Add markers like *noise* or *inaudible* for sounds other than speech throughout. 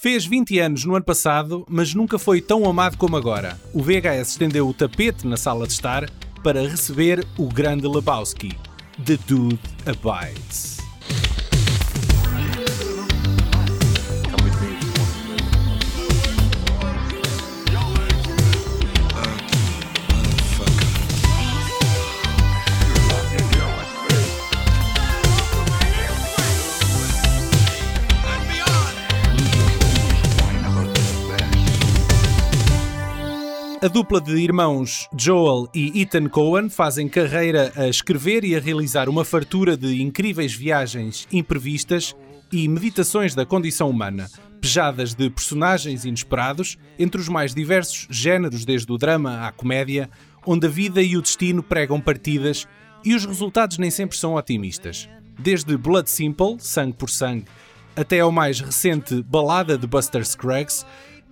Fez 20 anos no ano passado, mas nunca foi tão amado como agora. O VHS estendeu o tapete na sala de estar para receber o grande Lebowski. The Dude Abides. A dupla de irmãos Joel e Ethan Cohen fazem carreira a escrever e a realizar uma fartura de incríveis viagens imprevistas e meditações da condição humana, pejadas de personagens inesperados entre os mais diversos géneros, desde o drama à comédia, onde a vida e o destino pregam partidas e os resultados nem sempre são otimistas. Desde Blood Simple, Sangue por Sangue, até ao mais recente Balada de Buster Scruggs,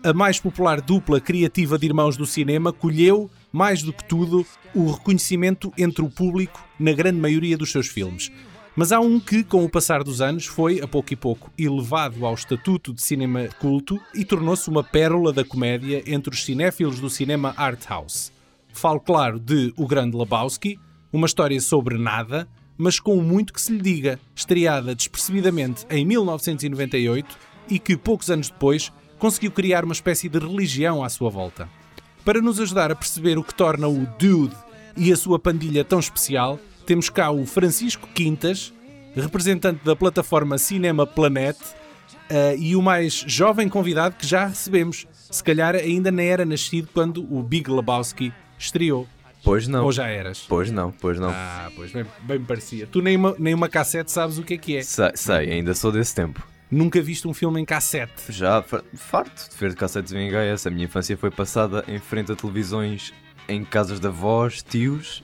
a mais popular dupla criativa de irmãos do cinema colheu, mais do que tudo, o reconhecimento entre o público na grande maioria dos seus filmes. Mas há um que, com o passar dos anos, foi, a pouco e pouco, elevado ao estatuto de cinema culto e tornou-se uma pérola da comédia entre os cinéfilos do cinema art house. Falo, claro, de O Grande Lebowski, uma história sobre nada, mas com muito que se lhe diga, estreada despercebidamente em 1998 e que, poucos anos depois, conseguiu criar uma espécie de religião à sua volta. Para nos ajudar a perceber o que torna o Dude e a sua pandilha tão especial, temos cá o Francisco Quintas, representante da plataforma Cinema Planet, uh, e o mais jovem convidado que já recebemos. Se calhar ainda nem era nascido quando o Big Lebowski estreou. Pois não. Ou já eras? Pois não, pois não. Ah, pois bem, bem parecia. Tu nem uma, nem uma cassete sabes o que é que é. Sei, sei, ainda sou desse tempo. Nunca viste um filme em cassete? Já, farto de ver cassetes em VHS. A minha infância foi passada em frente a televisões em casas de avós, tios,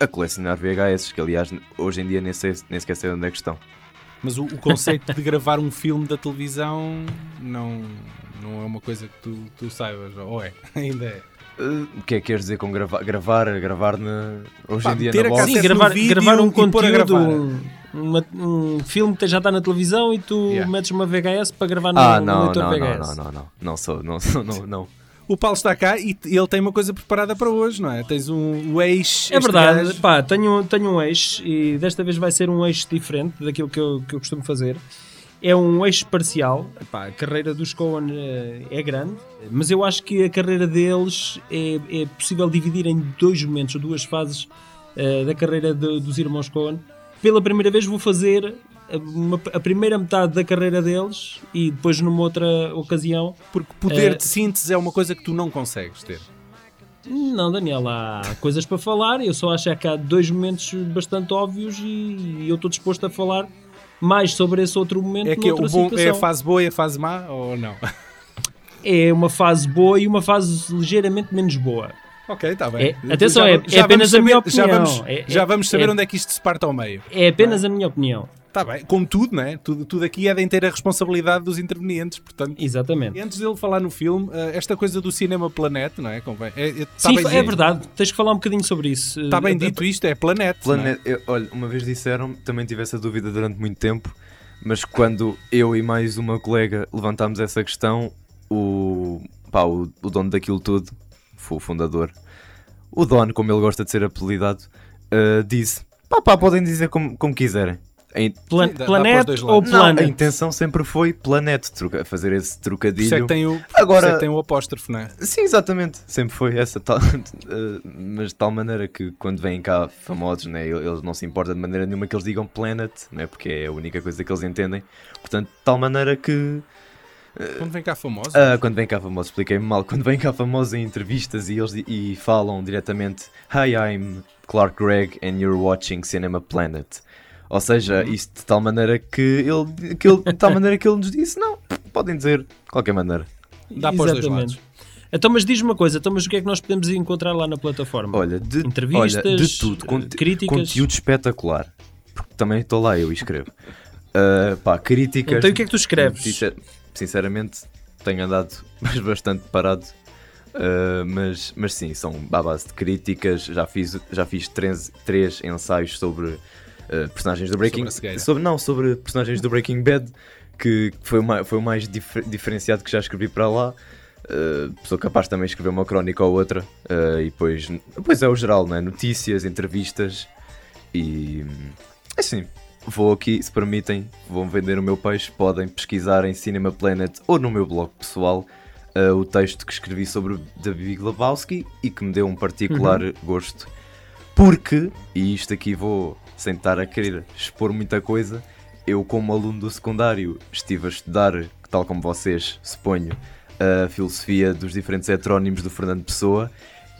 a colecionar VHS, que aliás hoje em dia nem, sei, nem sequer sei onde é que estão. Mas o, o conceito de gravar um filme da televisão não, não é uma coisa que tu, tu saibas, ou é? *laughs* Ainda é. Uh, o que é que queres dizer com gravar? Gravar, gravar na, hoje Pá, em dia na bola? Sim, gravar, gravar um conteúdo, uma, um filme que já está na televisão e tu yeah. metes uma VHS para gravar no, ah, não, no não, VHS. Não, não, não, não, não sou, não sou, não, não. O Paulo está cá e ele tem uma coisa preparada para hoje, não é? Tens um, um eixo. É verdade, gajo. pá, tenho, tenho um eixo e desta vez vai ser um eixo diferente daquilo que eu, que eu costumo fazer. É um eixo parcial. Epá, a carreira dos Coen é, é grande, mas eu acho que a carreira deles é, é possível dividir em dois momentos, duas fases uh, da carreira de, dos irmãos Coen. Pela primeira vez vou fazer uma, a primeira metade da carreira deles e depois numa outra ocasião. Porque poder uh, de síntese é uma coisa que tu não consegues ter. Não, Daniel, há coisas para falar. Eu só acho que há dois momentos bastante óbvios e, e eu estou disposto a falar mais sobre esse outro momento. É que é, o bom, é a fase boa e a fase má ou não? É uma fase boa e uma fase ligeiramente menos boa. Ok, está bem. É, atenção, já, é, é apenas a minha opinião. Já vamos, é, já vamos saber é onde é que isto se parte ao meio. É apenas a minha opinião. Está bem, como tudo, né? Tudo, tudo aqui é de ter a responsabilidade dos intervenientes, portanto. Exatamente. E antes dele falar no filme, eh, esta coisa do cinema Planet, não é? Convém, é, é tá Sim, é verdade. Tens que falar um bocadinho sobre isso. Está bem dito isto, é Planet. Planet, é? eu, olha, uma vez disseram, também tive essa dúvida durante muito tempo, mas quando eu e mais uma colega levantámos essa questão, o, pá, o, o dono daquilo tudo, o fundador, o Don, como ele gosta de ser apelidado, uh, disse: pá, pá, podem dizer como, como quiserem. Plan Sim, planeta ou planet? a intenção sempre foi planeta, fazer esse trocadilho. Isso é que tem o, Agora, é que tem o apóstrofo, não é? Sim, exatamente. Sempre foi essa. Tal, uh, *laughs* mas de tal maneira que quando vêm cá famosos, né, eles não se importam de maneira nenhuma que eles digam planet, né, porque é a única coisa que eles entendem. Portanto, de tal maneira que quando vem cá famosos? Uh, quando vem cá famosos, expliquei-me mal. Quando vem cá famosos em entrevistas e eles e falam diretamente Hi, I'm Clark Gregg and you're watching Cinema Planet. Ou seja, uhum. isso de tal maneira que ele, que ele, de tal maneira que ele nos disse, não, podem dizer de qualquer maneira. Dá para os dois lados. Então, mas diz-me uma coisa, então, mas o que é que nós podemos encontrar lá na plataforma? Olha, de, Entrevistas, olha, de tudo, conte críticas. Conteúdo espetacular. Porque também estou lá, eu escrevo. Uh, *laughs* pá, críticas. Então, o que é que tu escreves? Sinceramente, tenho andado *laughs* bastante parado. Uh, mas, mas sim, são à base de críticas. Já fiz, já fiz três, três ensaios sobre uh, personagens do Breaking sobre, sobre, Não, sobre personagens do Breaking Bad que foi o mais, foi o mais difer- diferenciado que já escrevi para lá. Uh, sou capaz também de escrever uma crónica ou outra. uh, e depois, depois é o geral, né? notícias, entrevistas. E assim, vou aqui, se permitem, vão vender o meu peixe. Podem pesquisar em Cinema Planet ou no meu blog pessoal uh, o texto que escrevi sobre The Big Lebowski e que me deu um particular gosto. Porque, e isto aqui vou sem estar a querer expor muita coisa, eu, como aluno do secundário, estive a estudar, tal como vocês, suponho, a filosofia dos diferentes heterónimos do Fernando Pessoa.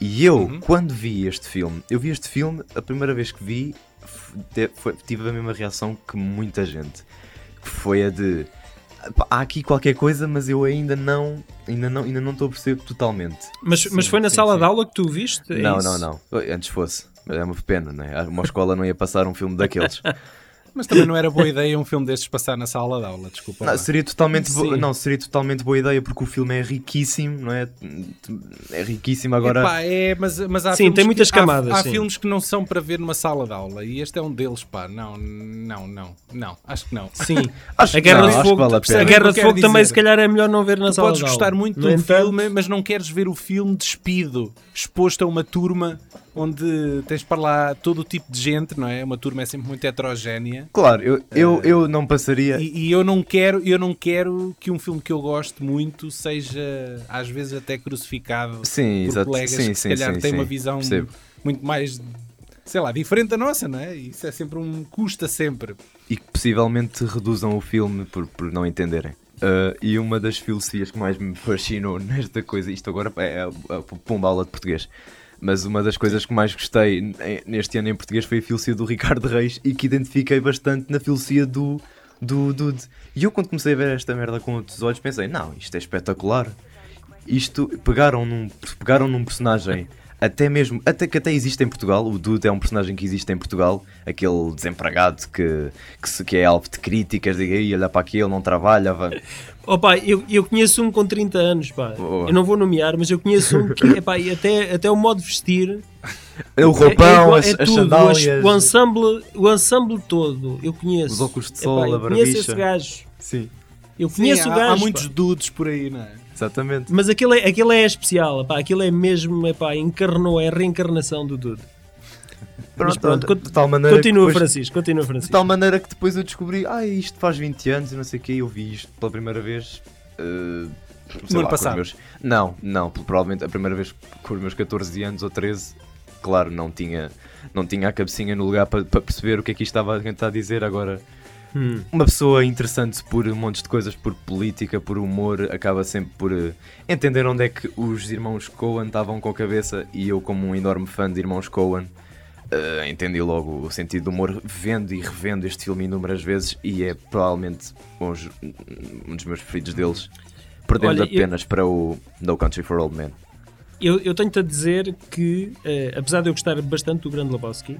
E eu, Uhum. quando vi este filme, eu vi este filme, a primeira vez que vi, tive a mesma reação que muita gente. Que foi a de. "Pá, Há aqui qualquer coisa, mas eu ainda não ainda não ainda não estou a perceber totalmente. Mas, mas foi na sim, sala sim. de aula que tu viste? É não, isso? não, não. Antes fosse. Mas É uma pena, não é? Uma escola não ia passar um filme daqueles. *laughs* Mas também não era boa ideia um filme destes passar na sala de aula, desculpa. Não, seria totalmente bo- não, seria totalmente boa ideia porque o filme é riquíssimo, não é? É riquíssimo agora. Epá, é, mas, mas há Sim, tem muitas que, há- camadas, Há, sim. filmes que não são para ver numa sala de aula e este é um deles, pá. Não, não, não, não. Acho que não. Sim. *laughs* Acho a Guerra não, de Fogo, vale a a. Guerra de Fogo também dizer, se calhar é melhor não ver na Tu sala podes de aula. gostar muito do entanto, filme, mas não queres ver o filme despido, exposto a uma turma onde tens para lá todo o tipo de gente, não é? Uma turma é sempre muito heterogénea. Claro, eu, eu, eu não passaria. E, e eu não quero, eu não quero que um filme que eu gosto muito seja às vezes até crucificado Sim, por exato. colegas Sim, que se calhar sim, têm sim. uma visão Percebo. muito mais sei lá, diferente da nossa, não é? Isso é sempre um custa sempre. E que possivelmente reduzam o filme por, por não entenderem. Uh, e uma das filosofias que mais me fascinou *laughs* nesta coisa, isto agora é a, a pomba aula de português, mas uma das coisas que mais gostei neste ano em português foi a filosofia do Ricardo Reis e que identifiquei bastante na filosofia do, do Dude. E eu quando comecei a ver esta merda com outros olhos pensei, não, isto é espetacular. Isto, pegaram num, pegaram num personagem até mesmo, até que até existe em Portugal, o Dude é um personagem que existe em Portugal, aquele desempregado que, que, se- que é alvo de críticas, diga aí, olha para aquele, não trabalha, vai. *laughs* Opa, eu, eu conheço um com 30 anos, pá. Boa. Eu não vou nomear, mas eu conheço um que, epá, até, até o modo de vestir É o é- roupão, é, as, é as tudo, sandálias, o ensemble, o ensemble todo, eu conheço. os óculos de Epá, sol, a eu conheço barbicha. esse gajo. Sim, Eu Sim, conheço há, o gajo. há muitos pá. dudes por aí, não é? Exatamente. Mas aquele é, aquele é especial, pá. aquele é mesmo, epá, encarnou, é a reencarnação do tudo. Mas pronto, olha, de tal maneira Continua, depois- Francisco, continua, De Francisco. tal maneira que depois eu descobri, ah, isto faz 20 anos e não sei o que, eu vi isto pela primeira vez. sei No ano passado. meus- Não, não, provavelmente a primeira vez com os meus 14 anos ou 13, claro, não tinha, não tinha a cabecinha no lugar para, para perceber o que é que isto estava a tentar dizer. Agora, Hum. uma pessoa interessante por montes de coisas, por política, por humor, acaba sempre por eh, entender onde é que os irmãos Coen estavam com a cabeça e eu, como um enorme fã de irmãos Coen, eh, entendi logo o sentido do humor vendo e revendo este filme inúmeras vezes e é provavelmente um, dos- um dos meus preferidos deles, perdendo Olha, eu- apenas para o No Country for Old Men. Eu, eu tenho-te a dizer que, eh, apesar de eu gostar bastante do Grande Lebowski,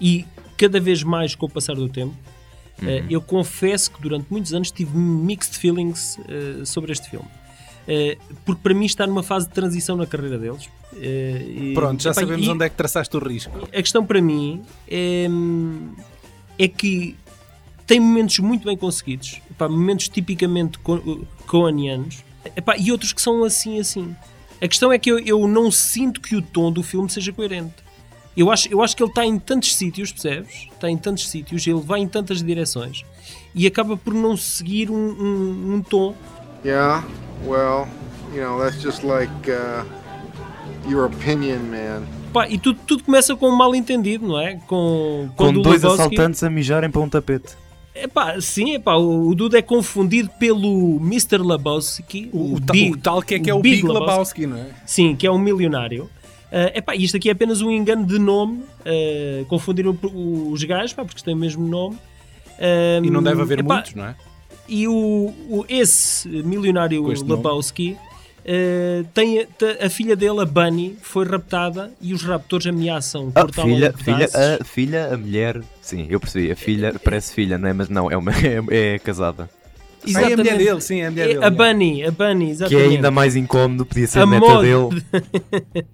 e cada vez mais com o passar do tempo, eh, Uhum. eu confesso que durante muitos anos tive mixed feelings eh, sobre este filme. Eh, porque para mim está numa fase de transição na carreira deles. E- Pronto, já epá, sabemos e onde é que traçaste o risco. A questão para mim é, é que tem momentos muito bem conseguidos, epá, momentos tipicamente co- coanianos, e outros que são assim assim. A questão é que eu, eu não sinto que o tom do filme seja coerente. Eu acho, eu acho que ele está em tantos sítios, percebes? Está em tantos sítios, ele vai em tantas direções e acaba por não seguir um, um, um tom. Yeah, well, you know, that's just like uh, your opinion, man. Pá, e tudo, tudo começa com um mal entendido, não é? Com, Com dois Lebowski- assaltantes a mijarem para um tapete. Epá, sim, epá, o, o Dude é confundido pelo Mr. Lebowski, O, o Big- o tal que é que é o Big, Lebowski. Lebowski, não é? Sim, que é um milionário. Ah, epá, isto aqui é apenas um engano de nome. ah, confundiram os gajos, pá, porque têm o mesmo nome. Ah, E não deve haver epá, muitos, não é? E o, o- esse milionário. Lebowski ah, tem a, a filha dele, a Bunny, foi raptada e os raptores ameaçam Ah, cortá-la filha, a filha, a filha, a mulher, sim, eu percebi, a filha parece filha, não é? Mas não, é, uma, *laughs* é, é casada. É a mulher Exatamente. dele, sim, é a mulher É dele. a é. Bunny, a Bunny, Que é exatamente. ainda mais incómodo, podia ser A a neta moda. dele. *laughs*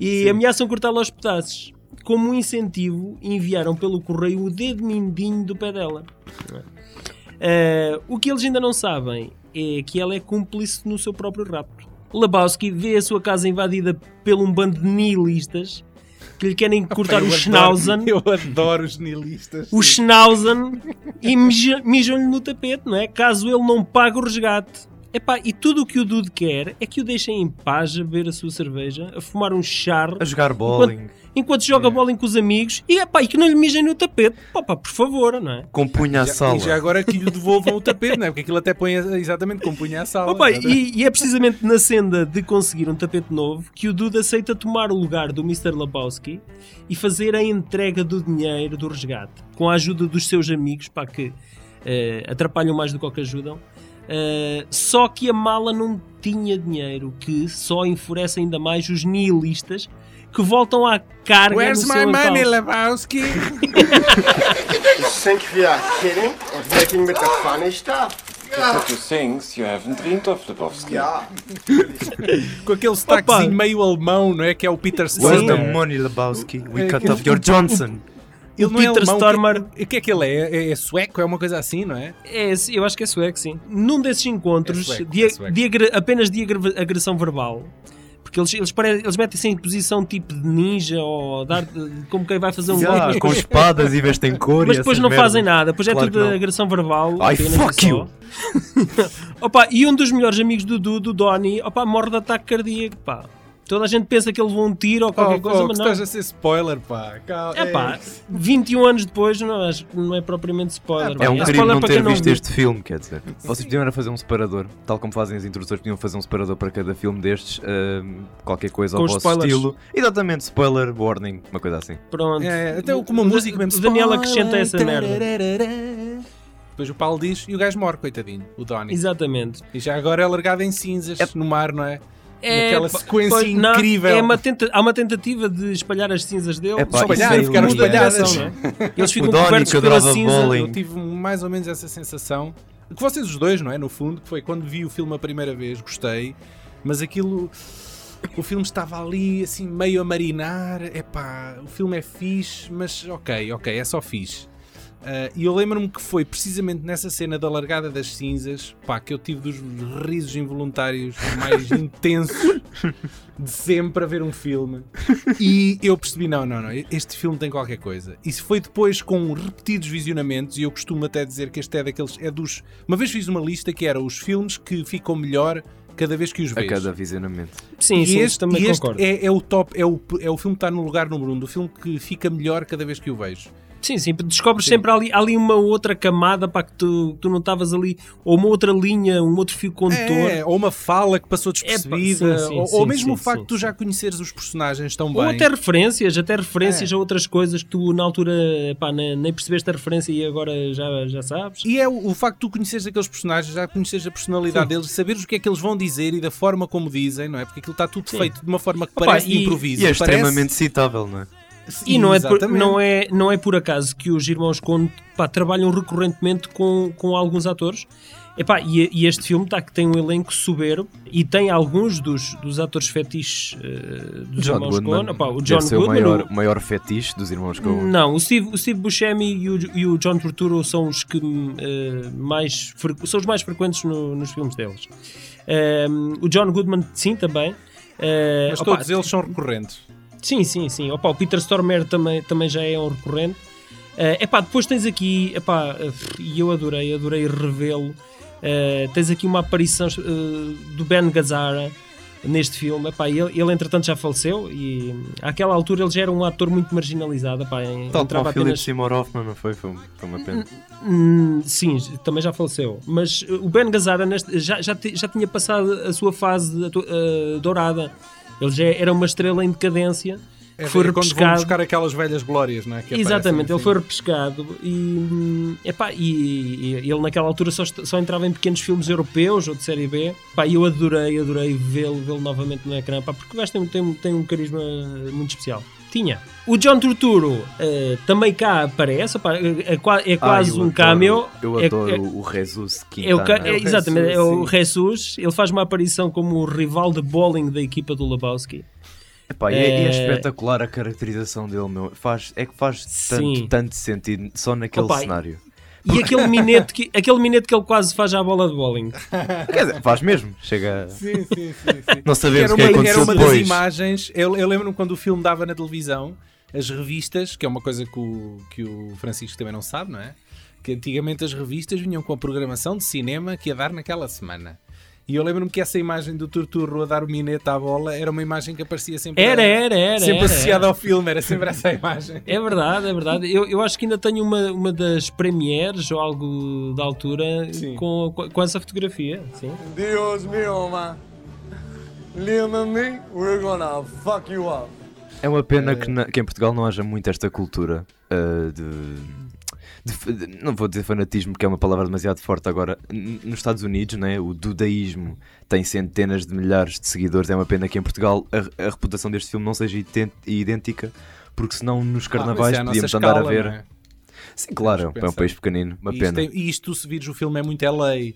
E ameaçam cortá-la aos pedaços. Como um incentivo, enviaram pelo correio o dedo mindinho do pé dela. Uh, o que eles ainda não sabem é que ela é cúmplice no seu próprio rapto. Lebowski vê a sua casa invadida por um bando de nihilistas que lhe querem *laughs* cortar o Schnauzen, *laughs* Eu adoro os nihilistas. o Schnauzen e mija- mijam-lhe no tapete, não é? Caso ele não pague o resgate. Epá, e tudo o que o Dude quer é que o deixem em paz a beber a sua cerveja, a fumar um charro, A jogar bowling, enquanto joga bowling com os amigos e, epá, e que não lhe mijem no tapete. Opa, por favor, não é? com punha à Já- sala. E já agora que lhe devolvam o tapete, não é? Porque aquilo até põe exatamente como punha a sala. Opa, e, e é precisamente na senda de conseguir um tapete novo que o Dude aceita tomar o lugar do Mr. Lebowski e fazer a entrega do dinheiro do resgate, com a ajuda dos seus amigos, pá, que eh, atrapalham mais do que o que ajudam. Eh, só que a mala não tinha dinheiro, que só enfurece ainda mais os nihilistas que voltam à carga Where's no my seu money, encalço. Lebowski? You think we are kidding or taking with the funny stuff? But you think you haven't dreamed of Lebowski. Yeah. Com aquele sotaquezinho meio alemão, não é? Que é o Peter Where's Stormer. the money, Lebowski? We É, cut off your Johnson. Ele O não é Peter alemão, Stormer- O que, é que ele é? é? É sueco? É uma coisa assim, não é? É, eu acho que é sueco, sim. Num desses encontros, É sueco, de, é de agra- apenas de agressão verbal, porque eles, eles, pare- eles metem-se em posição tipo de ninja ou dar, como quem vai fazer um Yeah, golpe, com espadas e vestem *laughs* cor mas depois não merdas. fazem nada, depois é Claro tudo que não. agressão verbal. Ai, fuck you! *laughs* opa, e um dos melhores amigos do Dudu, do Donnie, opa, morre de ataque cardíaco, pá. Toda a gente pensa que ele levou um tiro ou qualquer oh, coisa, oh, mas não. estás a ser spoiler, pá. Cal- É pá, é. 21 anos depois, não, acho que não é propriamente spoiler. É um pá. crime não ter não visto viu. este filme, quer dizer. Vocês podiam era fazer um separador, tal como fazem as introduções, podiam fazer um separador para cada filme destes, ahm, qualquer coisa Com ao os vosso spoilers. estilo. Exatamente, spoiler, warning, uma coisa assim. Pronto. É, até com uma música mesmo. O Daniel acrescenta essa merda. Depois o Paulo diz e o gajo morre, coitadinho, o Donnie. Exatamente. E já agora é largado em cinzas no mar, não é? É, Naquela pá, sequência pois, não, incrível. é uma tenta- há uma tentativa de espalhar as cinzas dele. É pá, espalhar, ficaram espalhadas. não é? *laughs* Eles ficam cobertos pela cinza. bowling. Eu tive mais ou menos essa sensação. Que vocês os dois, não é? No fundo, que foi quando vi o filme a primeira vez, gostei, mas aquilo. O filme estava ali, assim, meio a marinar. Epá, o filme é fixe, mas ok, ok, é só fixe. Ah, e eu lembro-me que foi precisamente nessa cena da largada das cinzas pá, que eu tive dos risos involuntários mais *laughs* intensos de sempre a ver um filme. E eu percebi: não, não, não, este filme tem qualquer coisa. E se foi depois com repetidos visionamentos, e eu costumo até dizer que este é daqueles. É dos. Uma vez fiz uma lista que era os filmes que ficam melhor cada vez que os A vês. cada visionamento. Sim, E sim, este, também e este concordo. é, é o top, é o, é o filme que está no lugar número um, do filme que fica melhor cada vez que o vejo. Sim, sim, descobres sempre ali, ali uma outra camada para que tu, tu não estavas ali, ou uma outra linha, um outro fio condutor. É, ou uma fala que passou despercebida, Epá, sim, sim, ou, sim, ou mesmo sim, o facto sim, de tu sim. já conheceres os personagens tão Ou bem. até referências, até referências É. a outras coisas que tu na altura pá, nem, nem percebeste a referência e agora já, já sabes. E é o, o facto de tu conheceres aqueles personagens, já conheceres a personalidade deles, saberes o que é que eles vão dizer e da forma como dizem, não é? Porque aquilo está tudo Sim. feito de uma forma que Opa, parece e- improviso. E é Parece- extremamente citável, não é? E não é, por, não, é, não é por acaso que os irmãos Conde pá, trabalham recorrentemente com, com alguns atores. Epá, e, e este filme tá, que tem um elenco soberbo e tem alguns dos, dos atores fetiches eh, dos John irmãos Goodman. Coen. Epá, o John Goodman. o maior, o- maior fetiche dos irmãos Coen. Não, o Steve, o Steve Buscemi e o, e o John Turturro são os que eh, mais são os mais frequentes no- nos filmes deles. Ehm, o John Goodman, sim, também. Mas opa, todos eles são recorrentes. Sim, sim, sim. Opa, o Peter Stormare também, também já é um recorrente. Eh, epá, depois tens aqui, epá, eh, e eu adorei, adorei revê-lo. Eh, tens aqui uma aparição eh, do Ben Gazzara neste filme. Epá, ele, ele, entretanto, já faleceu e àquela altura ele já era um ator muito marginalizado. Epá, Tal como o Philip. Seymour Hoffman, não foi? Foi, foi uma pena. Hum, sim, também já faleceu. Mas uh, o Ben Gazzara neste- já, já, já tinha passado a sua fase uh, dourada. Ele já era uma estrela em decadência. É, foi é repescado. buscar aquelas velhas glórias, não é? Exatamente, ele foi repescado e, hum, epá, e, e ele naquela altura só, só entrava em pequenos filmes europeus ou de série B. Pá, e eu adorei, adorei vê-lo vê-lo novamente no ecrã, pá, porque o gajo tem, tem, tem um carisma muito especial. Tinha. O John Turturro eh, também cá aparece, pá, é, é é quase Ah, um adoro- cameo. Eu É- adoro é- o Jesus é o ca- Quintana. é, o exatamente, Jesus, é o. Jesus. Ele faz uma aparição como o rival de bowling da equipa do Lebowski. Epá, e é, e é É- espetacular a caracterização dele, meu. Faz, é que faz Sim. tanto, tanto sentido só naquele Opa, cenário. E aquele *laughs* minete, que, aquele minete que ele quase faz à bola de bowling. Quer dizer, faz mesmo. Chega. Sim, sim, sim. sim. Não sabemos era o que uma, aconteceu era uma das depois. imagens. Eu, eu lembro-me quando o filme dava na televisão, as revistas, que é uma coisa que o, que o Francisco também não sabe, não é? Que antigamente as revistas vinham com a programação de cinema que ia dar naquela semana. E eu lembro-me que essa imagem do Turturro a dar o minete à bola era uma imagem que aparecia sempre, Era, era, era. sempre era, associada era. ao filme, era sempre essa imagem. É verdade, é verdade. Eu, eu acho que ainda tenho uma, uma das premieres ou algo da altura com, com, com essa fotografia. Sim. Dios mío, man. Liam and me, we're gonna fuck you up. É uma pena que, na- que em Portugal não haja muito esta cultura uh, de, de- de- Não vou dizer fanatismo, porque é uma palavra demasiado forte agora. N- Nos Estados Unidos, né, o dudaísmo tem centenas de milhares de seguidores. É uma pena que em Portugal a, a reputação deste filme não seja idêntica, porque senão nos carnavais Ah, é podíamos andar a escala, ver. é? Sim, claro, que é um país pequenino, uma E pena. Isto, tem- e isto, se vires o filme, é muito LA.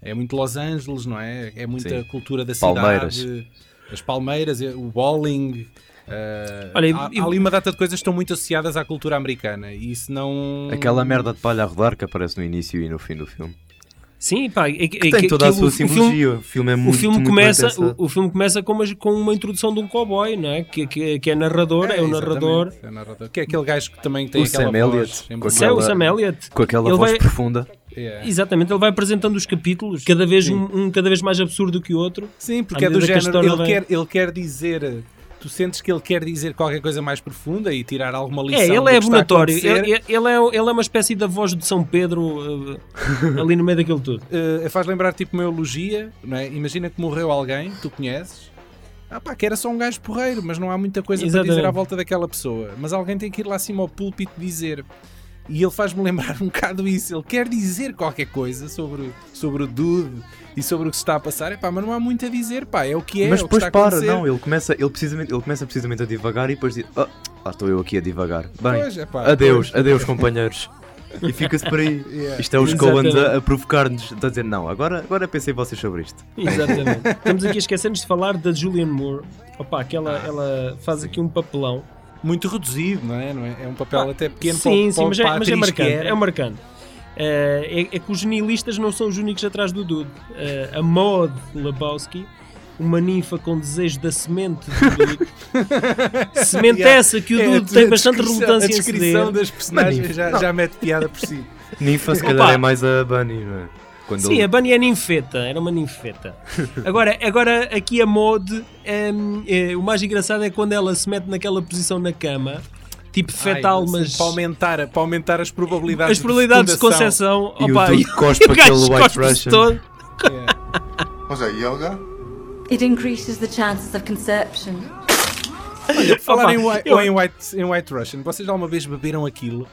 É muito Los Angeles, não é? É muita Sim. cultura da Palmeiras. cidade. As palmeiras, o bowling. Eh, Olha, e- há, e- há ali uma data de coisas que estão muito associadas à cultura americana. E isso não. Aquela merda de palha a rodar que aparece no início e no fim do filme. Sim, pá, é, é, Que tem toda a sua simbologia. O filme é O muito, filme, muito começa, o, o filme começa com uma, com uma introdução de um cowboy, não é? Que, que, que é narrador, é, o exatamente, narrador. é o narrador. Que é aquele gajo que também tem O aquela Sam voz. Elliott, em- com é o aquela- Sam Elliott. Com aquela Ele voz vai- profunda. Yeah. Exatamente, ele vai apresentando os capítulos, cada vez um, um cada vez mais absurdo que o outro. Sim, porque é do género. Ele vai- quer, ele quer dizer. Tu sentes que ele quer dizer qualquer coisa mais profunda e tirar alguma lição. É, ele é abonatório. Ele, ele é, ele é uma espécie da voz de São Pedro eh, ali no meio daquilo tudo. Uh, *laughs* faz lembrar tipo uma eulogia, não é? Imagina que morreu alguém, tu conheces. Ah pá, que era só um gajo porreiro, mas não há muita coisa para Exatamente. dizer à volta daquela pessoa. Mas alguém tem que ir lá acima ao púlpito dizer. E ele faz-me lembrar um bocado isso. Ele quer dizer qualquer coisa sobre, sobre o dude e sobre o que se está a passar. Epá, mas não há muito a dizer, pá, é o que é. Mas é o que depois a para, não, ele começa, ele, precisamente, ele começa precisamente a divagar e depois diz: "Ah, lá estou eu aqui a divagar. Bem, Pois, epá, adeus, pois. adeus, companheiros. E fica-se por aí. *laughs* Yeah. Isto é os. Coens a, a provocar-nos, a dizer: não, agora, agora pensem vocês sobre isto. Exatamente. *laughs* Estamos aqui a esquecer-nos de falar da Julianne Moore. Opa, que ela, ela faz aqui um papelão. Muito reduzido, não é? Não é? É um papel até pequeno sim, para, sim, para, mas é, para a mas é marcante. É marcante. Eh, é, é que os nihilistas não são os únicos atrás do Dude. Eh, a Maud Lebowski, uma ninfa com desejo da semente do Dude. *laughs* semente Yeah. essa que o É, Dude a tem bastante descrição- relutância A em descrição ceder. das personagens já, já mete piada por si. Ninfa, se Opa. calhar, é mais a Bunny, não é? Quando Sim, ele- a Bunny é ninfeta, era uma ninfeta. *laughs* Agora, agora aqui a Maud, em, eh, o mais engraçado é quando ela se mete naquela posição na cama, tipo fetal, Ai, mas Para aumentar, para aumentar as probabilidades as probabilidades de fecundação. concepção. E o opa, *laughs* cospe o gajo aquele White cospe-se Russian. todo. Was that yoga? It increases the chances of conception. Falar Opa, em, White, eu- em, White, em White Russian, vocês alguma vez beberam aquilo?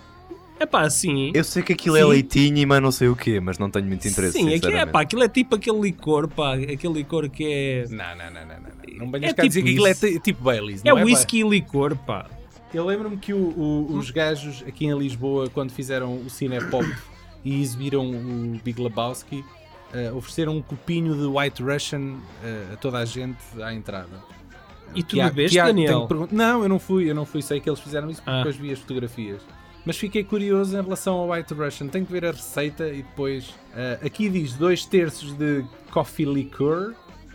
É pá, sim. Eu sei que aquilo é Sim. leitinho e mais não sei o quê, mas não tenho muito interesse. Sim, aqui, é, pá, aquilo é tipo aquele licor, pá, aquele licor que é. Não, não, não, não. Não, não venhas É cá dizer tipo que aquilo é isso. ti- tipo Baileys. É não whisky e licor, pá. pá? Eu lembro-me que o- o- os gajos aqui em Lisboa, quando fizeram o Cinepop e exibiram o Big Lebowski, eh, ofereceram um copinho de White Russian eh, a toda a gente à entrada. E tu bebeste, Daniel? Não, eu não fui, eu não fui, sei que eles fizeram isso porque Ah. depois vi as fotografias. Mas fiquei curioso em relação ao White Russian. Tenho que ver a receita e depois. ah, aqui diz 2 terços de coffee liqueur,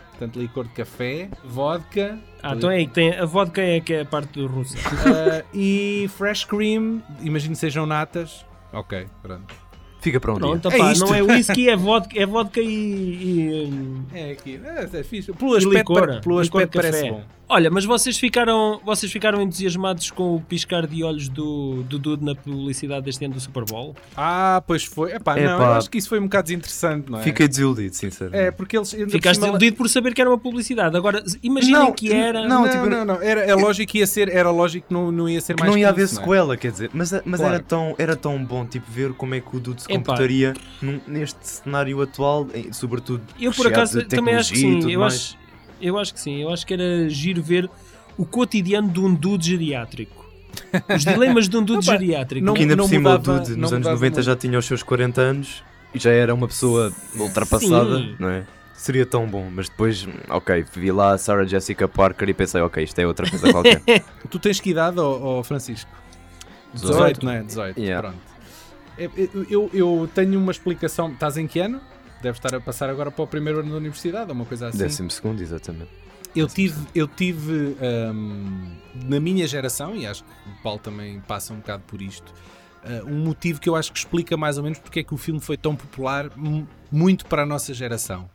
portanto, licor de café, vodka Ah, então é aí que tem. A vodka é que é a parte do russo. ah, e fresh cream. Imagino que sejam natas. Ok, pronto. Fica para um Pronto, dia. opá, É isto. não é whisky, é vodka, é vodka e. e, É aqui. É, é fixe. Pelo aspecto, licor. pelo licor de aspecto parece café. bom. Olha, mas vocês ficaram, vocês ficaram entusiasmados com o piscar de olhos do, do Dude na publicidade deste ano do Super Bowl? Ah, pois foi. Epá, não, Epá. eu acho que isso foi um bocado desinteressante, não é? Fiquei desiludido, sinceramente. É, porque eles. Ficaste cima- iludido por saber que era uma publicidade. Agora, imaginem Não, que era. não, Não, tipo, não, não. Era, é lógico que ia ser, era lógico que não, não ia ser Que mais não ia haver isso, não é? sequela, quer dizer, mas, mas Claro. era, tão, era tão bom tipo, ver como é que o Dude se comportaria num- neste cenário atual, sobretudo Eu por acaso de também acho que sim. Eu mais. acho, eu acho que sim. Eu acho que era giro ver o cotidiano de um dude geriátrico. Os dilemas de um dude *laughs* geriátrico. não- que ainda por cima mudava- o Dude nos anos mudava 90 muito. já tinha os seus 40 anos e já era uma pessoa ultrapassada, Sim. não é? Seria tão bom, mas depois, ok, vi lá a Sarah Jessica Parker e pensei, ok, isto é outra coisa qualquer. *laughs* Tu tens que idade, ó ó, Francisco? 18. 18, não é? 18, Yeah. pronto. Eu, eu, eu tenho uma explicação. Estás em que ano? Deve estar a passar agora para o primeiro ano da universidade, ou uma coisa assim. Décimo segundo, exatamente. Eu tive, eu tive hum, na minha geração, e acho que o Paulo também passa um bocado por isto, uh, um motivo que eu acho que explica mais ou menos porque é que o filme foi tão popular, mu- muito para a nossa geração.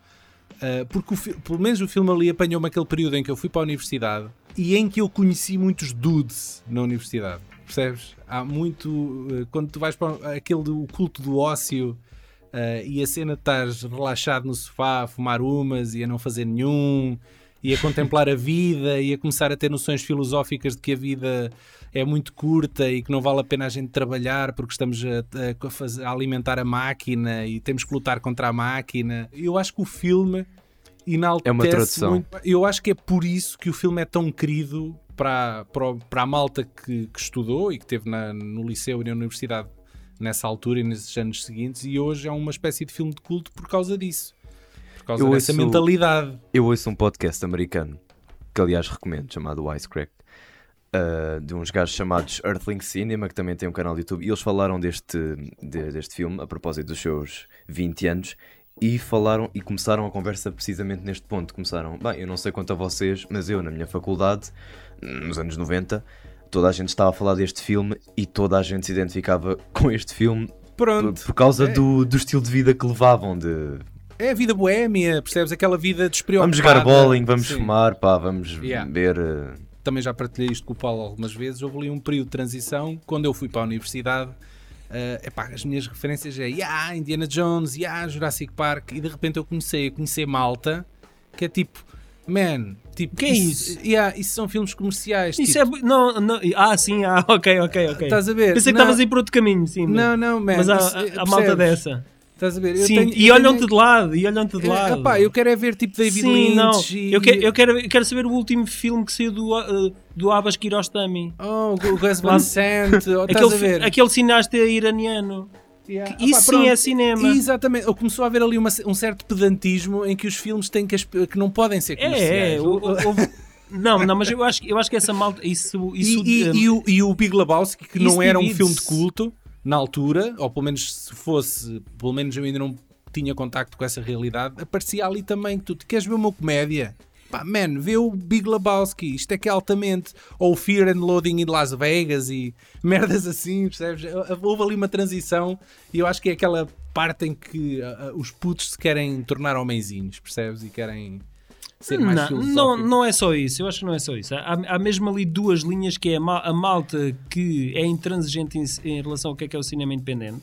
Uh, porque o pelo menos o filme ali apanhou-me aquele período em que eu fui para a universidade e em que eu conheci muitos dudes na universidade. Percebes? Há muito. uh, quando tu vais para aquele do culto do ócio uh, e a cena de estás relaxado no sofá a fumar umas e a não fazer nenhum e a contemplar a vida e a começar a ter noções filosóficas de que a vida é muito curta e que não vale a pena a gente trabalhar porque estamos a, a faz- a alimentar a máquina e temos que lutar contra a máquina. Eu acho que o filme enaltece É uma tradução. muito. Eu acho que é por isso que o filme é tão querido para, para, para a malta que, que estudou e que teve na- no liceu e na universidade nessa altura e nesses anos seguintes e hoje é uma espécie de filme de culto por causa disso. Por causa Eu dessa ouço- mentalidade. Eu ouço um podcast americano, que aliás recomendo, chamado Wisecrack, uh, de uns gajos chamados Earthling Cinema, que também tem um canal de YouTube, e eles falaram deste, de- deste filme, a propósito dos seus 20 anos, e falaram e começaram a conversa precisamente neste ponto. Começaram, bem, eu não sei quanto a vocês, mas eu na minha faculdade, nos anos 90, toda a gente estava a falar deste filme e toda a gente se identificava *laughs* com este filme por, Pronto. por causa É. do, do estilo de vida que levavam de É a vida boémia, percebes? Aquela vida Vamos despreocupada. jogar bowling, vamos Sim. fumar, pá, vamos Yeah. beber. eh, Também já partilhei isto com o Paulo algumas vezes. Houve ali um período de transição. Quando eu fui para a universidade, eh, epá, as minhas referências é yeah, Indiana Jones, yeah, Jurassic Park. E de repente eu comecei a conhecer malta que é tipo, man, tipo, Que é isso? Yeah, isso são filmes comerciais. Isso tipo, é. Não, não, ah, sim, ah, *laughs* ok, ok, ok. Estás a ver? Pensei que Não. estavas a ir por outro caminho, sim. Não, não, man. mas há, isso- há percebes? malta dessa. Estás a ver? Sim, tenho- e olham-te tenho- de lado, e olham-te de É, lado. epá, eu quero é ver tipo David Sim, não. Lynch e... Eu, quero, eu, quero, eu quero saber o último filme que saiu do, uh, do Abbas Kiarostami. Oh, o Gus Van Sant, Aquele, a ver? aquele cineasta iraniano. Yeah. Que isso sim é cinema. Exatamente. Começou a haver ali uma- um certo pedantismo em que os filmes têm que, que não podem ser comerciais. É, é. o- o- houve- não, não, mas eu acho, que- eu acho que essa malta. Isso, E, isso, e- um, e o, e o Big Lebowski, que não era um filme de culto na altura, ou pelo menos se fosse, pelo menos eu ainda não tinha contacto com essa realidade, aparecia ali também que tu queres ver uma comédia. Pá, man, vê o Big Lebowski, isto é que é altamente. Ou o Fear and Loading em Las Vegas e *laughs* merdas assim, percebes? Houve ali uma transição e eu acho que é aquela parte em que ah, os putos se querem tornar homenzinhos, percebes? E querem ser mais não, não, não é só isso, eu acho que não é só isso. Há, há mesmo ali duas linhas que é a, a malta que é intransigente em, em relação ao que é que é o cinema independente.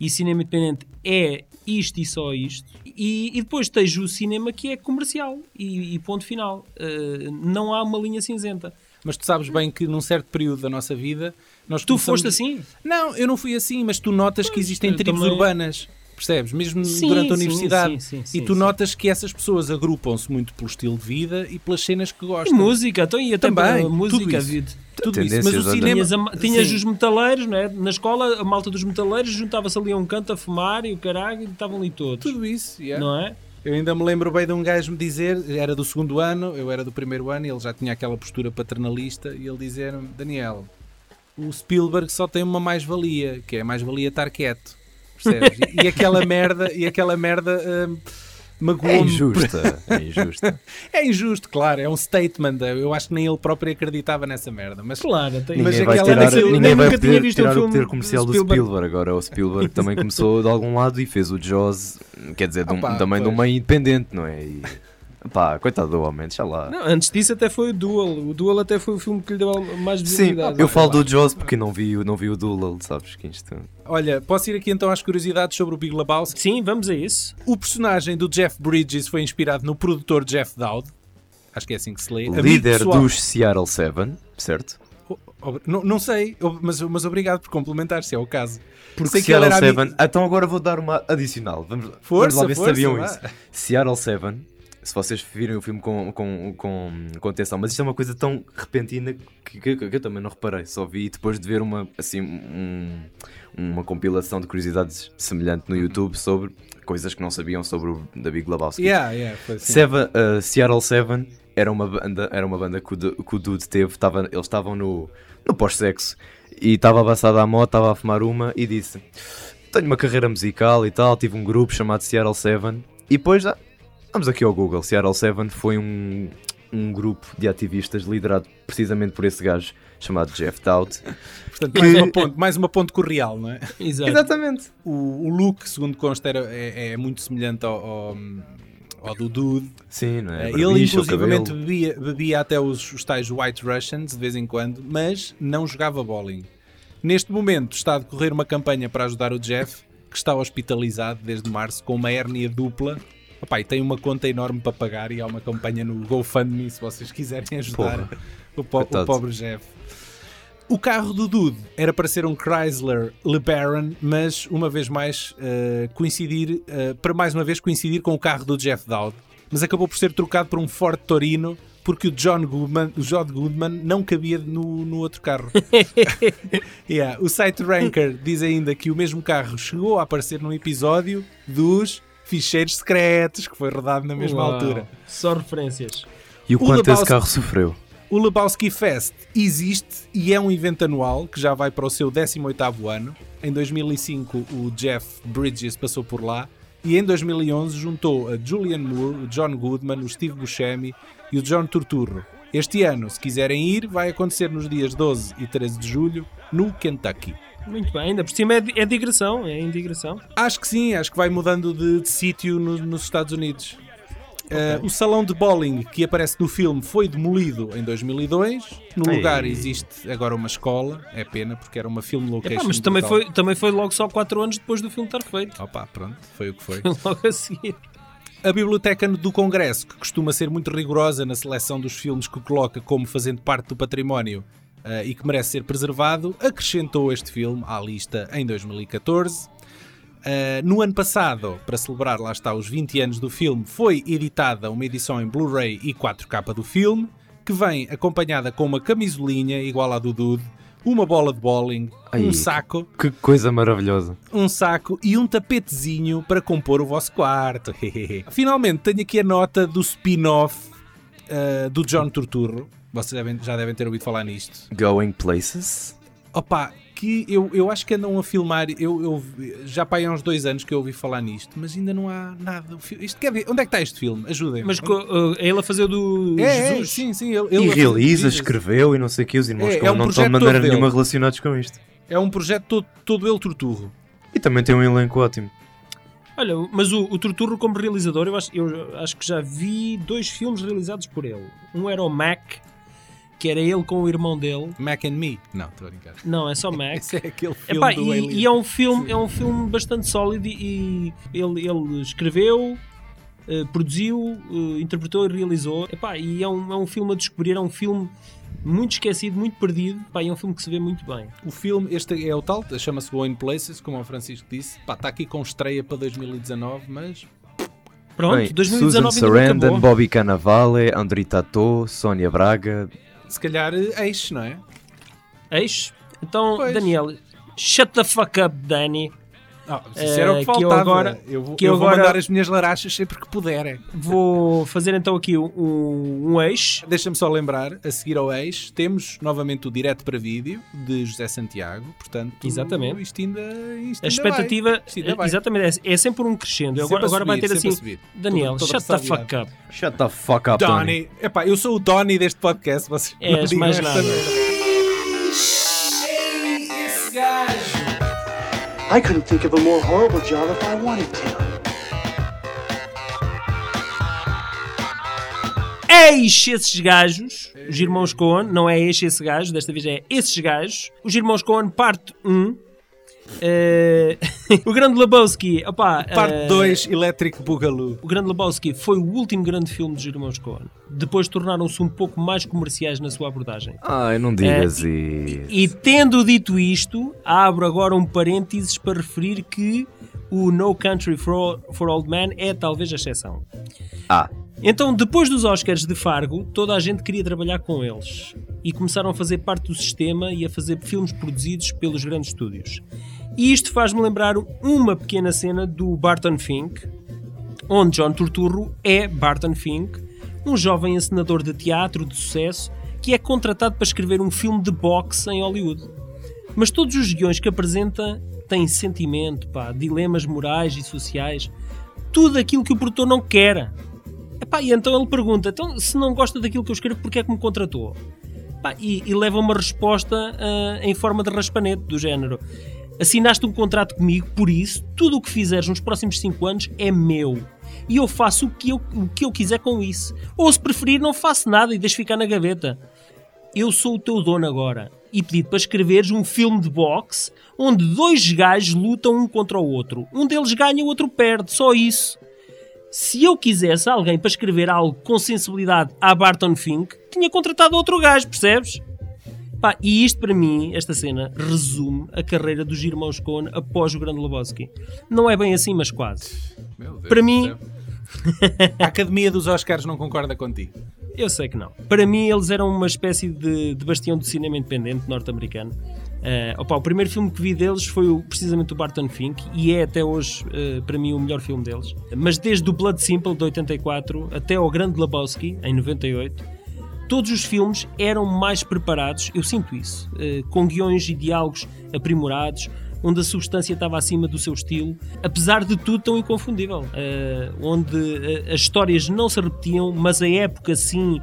E cinema independente é isto e só isto. E, e depois tens o cinema que é comercial e, e ponto final. Uh, não há uma linha cinzenta. Mas tu sabes bem que num certo período da nossa vida nós Tu começamos- foste assim? Não, eu não fui assim, mas tu notas que existem tribos também- urbanas, percebes? Mesmo Sim, durante a universidade. sim, sim, e tu notas que essas pessoas agrupam-se muito pelo estilo de vida e pelas cenas que E gostam. música, então, e até Também, pela tudo música, isso. vida. Tudo isso. Mas o cinema. Tinhas, a- tinhas Sim. os metaleiros, não é? Na escola, a malta dos metaleiros juntava-se ali a um canto a fumar e o caralho, e estavam ali todos. Tudo isso, yeah. Não é? Eu ainda me lembro bem de um gajo me dizer, era do segundo ano, eu era do primeiro ano, e ele já tinha aquela postura paternalista, e ele dizer-me, Daniel, o Spielberg só tem uma mais-valia, que é a mais-valia estar quieto. Percebes? *laughs* E, e aquela merda, e aquela merda hum, É magoou-me. injusta. É injusta. *laughs* É injusto, claro, é um statement. Eu acho que nem ele próprio acreditava nessa merda. Mas Claro, tem, Mas Ninguém vai aquela- tirar, ninguém vai nunca tinha poder visto um tirar o filme poder comercial do Spielberg. Spielberg. Agora o Spielberg também *laughs* começou de algum lado e fez o Jaws, quer dizer, de um- Opa, também de um pois. meio independente, não é? E, pá, coitado do homem, deixa lá. Não, antes disso até foi o Duel. O Duel até foi o filme que lhe deu mais Sim, visibilidade. eu falo do Jaws porque não vi, o- não vi o Doolittle, sabes? Que isto... olha, posso ir aqui então às curiosidades sobre o Big Lebowski. Sim, vamos a isso. O personagem do Jeff Bridges foi inspirado no produtor Jeff Dowd. Acho que é assim que se lê. Amigo Líder dos Seattle Seven, certo? Não, não sei, mas, mas obrigado por complementar, se é o caso. Porque Sei que Seattle amigo- Seven. Então agora vou dar uma adicional. Vamos, vamos Força, lá ver força, se sabiam vá. isso. Seattle Seven. Se vocês virem o filme com, com, com, com atenção, mas isto é uma coisa tão repentina que, que- que eu também não reparei. Só vi depois de ver uma, assim, um- uma compilação de curiosidades semelhante no YouTube sobre coisas que não sabiam sobre o da Big Lebowski. Yeah, yeah, assim. Seven, uh, Seattle Seven era uma banda, era uma banda que o, que o Dude teve, tava, eles estavam no, no pós-sexo E estava abaçado à moto, estava a fumar uma e disse: Tenho uma carreira musical e tal, tive um grupo chamado Seattle Seven. E depois, ah, vamos aqui ao Google. Seattle Seven foi um, um grupo de ativistas liderado precisamente por esse gajo chamado Jeff Dowd. Portanto, mais uma ponte, mais uma ponte com o real, não é? Exato. Exatamente. O, o look, segundo consta, era, é, é muito semelhante ao, ao, ao do Dude. Sim, não é? Ele, inclusivamente, bebia, bebia até os, os tais White Russians de vez em quando, mas não jogava bowling. Neste momento está a decorrer uma campanha para ajudar o Jeff, que está hospitalizado desde março com uma hérnia dupla. Opa, e tem uma conta enorme para pagar e há uma campanha no GoFundMe se vocês quiserem ajudar o, po- o pobre Jeff. O carro do Dude era para ser um Chrysler LeBaron, mas uma vez mais eh, coincidir, eh, para mais uma vez coincidir com o carro do Jeff Dowd, mas acabou por ser trocado por um Ford Torino porque o John Goodman, o John Goodman não cabia no, no outro carro. *laughs* Yeah, O site Ranker diz ainda que o mesmo carro chegou a aparecer num episódio dos Ficheiros Secretos, que foi rodado na mesma Uau. altura. Só referências. E o O quanto esse Lebowski- carro sofreu. O Lebowski Fest existe e é um evento anual que já vai para o seu 18º ano. Em 2005 o Jeff Bridges passou por lá e em 2011 juntou a Julian Moore, o John Goodman, o Steve Buscemi e o John Turturro. Este ano, se quiserem ir, vai acontecer nos dias 12 e 13 de julho no Kentucky. Muito bem, ainda por cima é, é digressão, é em digressão. Acho que sim, acho que vai mudando de, de sítio no- nos Estados Unidos. Uh, o salão de bowling que aparece no filme foi demolido em 2002. No Ei. lugar existe agora uma escola. É pena porque era uma film location. Epá, mas também foi, também foi logo só 4 anos depois do filme estar feito. Opa, pronto, foi o que foi. *laughs* logo a seguir. A Biblioteca do Congresso, que costuma ser muito rigorosa na seleção dos filmes que coloca como fazendo parte do património uh, e que merece ser preservado, acrescentou este filme à lista em 2014. Uh, no ano passado, para celebrar, lá está, os 20 anos do filme, foi editada uma edição em Blu-ray e 4K do filme, que vem acompanhada com uma camisolinha igual à do Dude, uma bola de bowling, Ai, um saco, Que coisa maravilhosa. um saco e um tapetezinho para compor o vosso quarto. *laughs* Finalmente, tenho aqui a nota do spin-off uh, do John Turturro. Vocês devem- já devem ter ouvido falar nisto. Going places. Opa, que eu, eu acho que andam a filmar. Eu, eu já pá, há uns dois anos que eu ouvi falar nisto, mas ainda não há nada. Isto, quer dizer, onde é que está este filme? Ajudem-me. Mas co- uh, é ele a fazer o do é, é, Jesus. sim, sim. Ele, E ele realiza, escreveu e não sei o que. Os irmãos É, é um não estão de maneira todo dele. nenhuma relacionados com isto. É um projeto todo, todo ele turturro. E também tem um elenco ótimo. Olha, mas o, o Turturro como realizador, eu acho, eu acho que já vi dois filmes realizados por ele. Um era o Mac, que era ele com o irmão dele. Mac and Me. Não, estou a brincar. Não, é só Mac. *laughs* Esse é aquele filme Epá, do e, e é um filme, é um filme bastante sólido e ele, ele escreveu, eh, produziu, eh, interpretou e realizou. Epá, e é um, é um filme a descobrir, é um filme muito esquecido, muito perdido. Epá, e é um filme que se vê muito bem. O filme, este é o tal, chama-se Going Places, como o Francisco disse. Pá, está aqui com estreia para 2019, mas Pronto, Bem, 2019 Susan Sarandon. Bobby Cannavale, André Tato, Sónia Braga. Se calhar é eixo, não é? Eis? Então, Pois. Daniel, shut the fuck up, Danny. Ah, isso era o Eh, que que eu faltava. agora- eu vou, que eu eu vou agora- mandar as minhas larachas sempre que puderem. Vou fazer então aqui um, um, eixo. Deixa-me só lembrar, a seguir ao eixo, temos novamente o direto para vídeo de José Santiago. Portanto, Exatamente. isto ainda, isto A ainda vai. expectativa, Isto ainda vai. exatamente, é, é sempre um crescendo. Sempre Agora, agora vai subir, ter sempre assim, subir. Daniel, Toda- toda shut the fuck up. Shut the fuck up, Tony. Donnie. Epá, eu sou o Donnie deste podcast. Vocês não És digam mais nada. merda. I couldn't think of a more horrible job if I wanted to. Eis esses gajos, os irmãos Coen, não é eis esse gajo, desta vez é esses gajos. Os irmãos Coen, parte 1. Eh, *laughs* o Grande Lebowski, opá, Parte eh, 2, Electric Boogaloo. O Grande Lebowski foi o último grande filme dos irmãos Coen. Depois tornaram-se um pouco mais comerciais na sua abordagem. Ai, não digas É, isso. E tendo dito isto, abro agora um parênteses para referir que o No Country for, for Old Men é talvez a exceção. Ah, Então, depois dos Oscars de Fargo, toda a gente queria trabalhar com eles e começaram a fazer parte do sistema e a fazer filmes produzidos pelos grandes estúdios. E isto faz-me lembrar uma pequena cena do Barton Fink, onde John Turturro é Barton Fink, um jovem encenador de teatro de sucesso que é contratado para escrever um filme de boxe em Hollywood. Mas todos os guiões que apresenta têm sentimento, pá, dilemas morais e sociais, tudo aquilo que o produtor não quer. Epá, e então ele pergunta: então, se não gosta daquilo que eu escrevo, porquê é que me contratou? Epá, e, e leva uma resposta ah, em forma de raspanete, do género: assinaste um contrato comigo, por isso, tudo o que fizeres nos próximos 5 anos é meu. E eu faço o que eu, o que eu quiser com isso. Ou se preferir, não faço nada e deixo ficar na gaveta. Eu sou o teu dono agora. E pedi-te para escreveres um filme de boxe onde dois gajos lutam um contra o outro. Um deles ganha, o outro perde. Só isso. Se eu quisesse alguém para escrever algo com sensibilidade à Barton Fink, tinha contratado outro gajo, percebes? Pá, e isto para mim, esta cena, resume a carreira dos irmãos Coen após o Grande Lebowski. Não é bem assim, mas quase. Meu Deus Para mim-. *laughs* *laughs* A Academia dos Oscars não concorda contigo. Eu sei que não. Para mim, eles eram uma espécie de, de bastião do cinema independente norte-americano. Eh, opa, o primeiro filme que vi deles foi o- precisamente o Barton Fink e é até hoje, eh, para mim, o melhor filme deles. Mas desde o Blood Simple, de 84, até ao Grande Lebowski, em 98, todos os filmes eram mais preparados, eu sinto isso, eh, com guiões e diálogos aprimorados, onde a substância estava acima do seu estilo, apesar de tudo tão inconfundível, eh, onde eh, as histórias não se repetiam, mas a época sim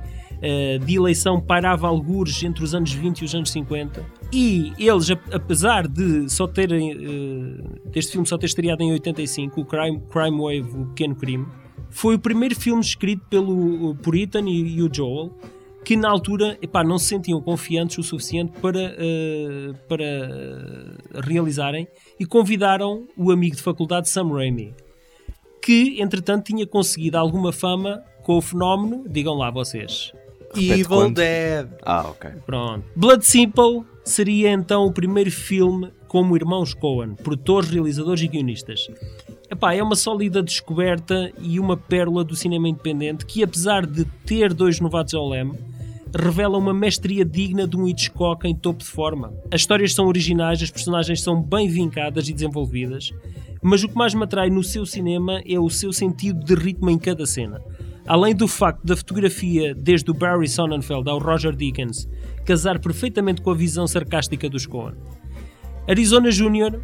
de eleição pairava algures entre os anos 20 e os anos 50. E eles, ap- apesar de só terem deste filme só ter estreado em 85, o Crime, Crime Wave, o Pequeno Crime, foi o primeiro filme escrito pelo, por Ethan e, e o Joel, que na altura epá, não se sentiam confiantes o suficiente para, eh, para eh, realizarem e convidaram o amigo de faculdade Sam Raimi, que entretanto tinha conseguido alguma fama com o fenómeno, digam lá vocês. Evil? Dead. Ah, ok. Pronto. Blood Simple seria então o primeiro filme como irmãos Coen, produtores, realizadores e guionistas. Epá, é uma sólida descoberta e uma pérola do cinema independente que, apesar de ter dois novatos ao leme, revela uma mestria digna de um Hitchcock em topo de forma. As histórias são originais, as personagens são bem vincadas e desenvolvidas, mas o que mais me atrai no seu cinema é o seu sentido de ritmo em cada cena. Além do facto da fotografia, desde o Barry Sonnenfeld ao Roger Dickens, casar perfeitamente com a visão sarcástica dos Coen. Arizona Junior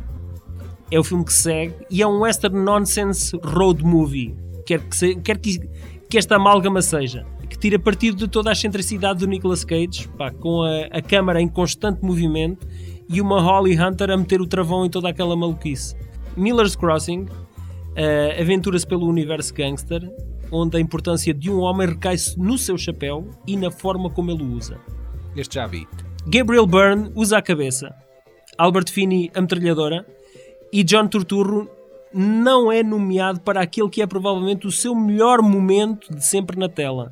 é o filme que segue e é um western nonsense road movie. Quer que, se, quer que, que esta amálgama seja. Que tira partido de toda a excentricidade do Nicolas Cage, pá, com a, a câmara em constante movimento e uma Holly Hunter a meter o travão em toda aquela maluquice. Miller's Crossing eh, aventura-se pelo universo gangster, onde a importância de um homem recai no seu chapéu e na forma como ele o usa. Este já vi. Gabriel Byrne usa a cabeça, Albert Finney a metralhadora e John Turturro não é nomeado para aquele que é provavelmente o seu melhor momento de sempre na tela.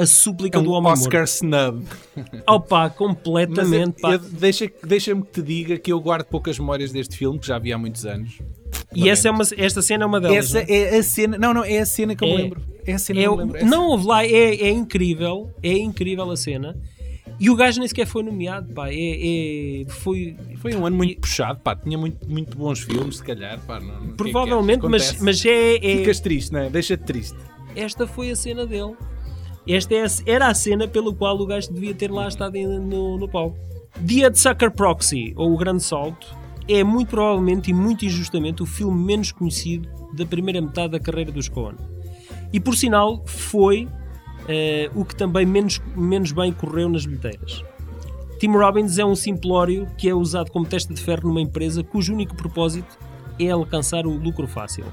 A súplica É do um homem Oscar morto. snub. *laughs* Opa, completamente. eu- pá. eu- deixa- Deixa-me que te diga que eu guardo poucas memórias deste filme, que já vi há muitos anos. e essa, é uma, esta cena é uma delas. Essa é? é a cena. Não, não, é a cena que eu me É. lembro. É a cena É que eu me lembro. É não houve lá, é, é incrível, é incrível a cena. E o gajo nem sequer foi nomeado, pá. É, é- foi, Foi um ano muito puxado, pá. Tinha muito, muito bons filmes, se calhar. Pá, não- não- o que é que provavelmente, mas, mas é, é- Ficas triste, não é? Deixa-te triste. esta foi a cena dele. Esta é era a cena pelo qual o gajo devia ter lá estado no, no palco. Dia de Sucker Proxy, ou O Grande Salto, é muito provavelmente e muito injustamente o filme menos conhecido da primeira metade da carreira dos Coen. E por sinal, foi eh, o que também menos, menos bem correu nas bilheteiras. Tim Robbins é um simplório que é usado como testa de ferro numa empresa cujo único propósito é alcançar o lucro fácil.